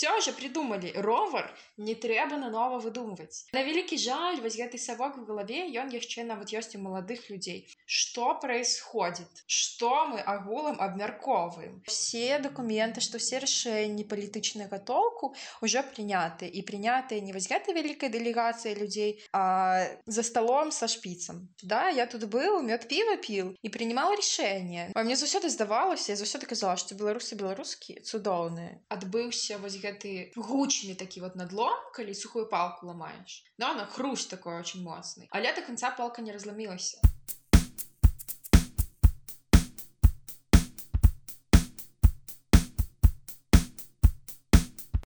все уже придумали ровар не трэба нанова выдумваць на вялікі жаль вось гэты савок в галаве ён яшчэ нават ёсць у маладых людзей что происходит что мы агулам абмярковаем все документы что все рашэнні палітычнага толку уже прыняты і прынятыя не вось гэта вялікая дэлегацыя людзей а за столом со шпіцам да я тут был мед піва піл і принимал рашэнне а мне заўсёды здавалася заўсёды казала что беларусы беларускі цудоўныя адбыўся вось гэты гучны такі вот надлом калі сухую палку ламаеш но она хруст такой очень моцны але до конца палка не разломілася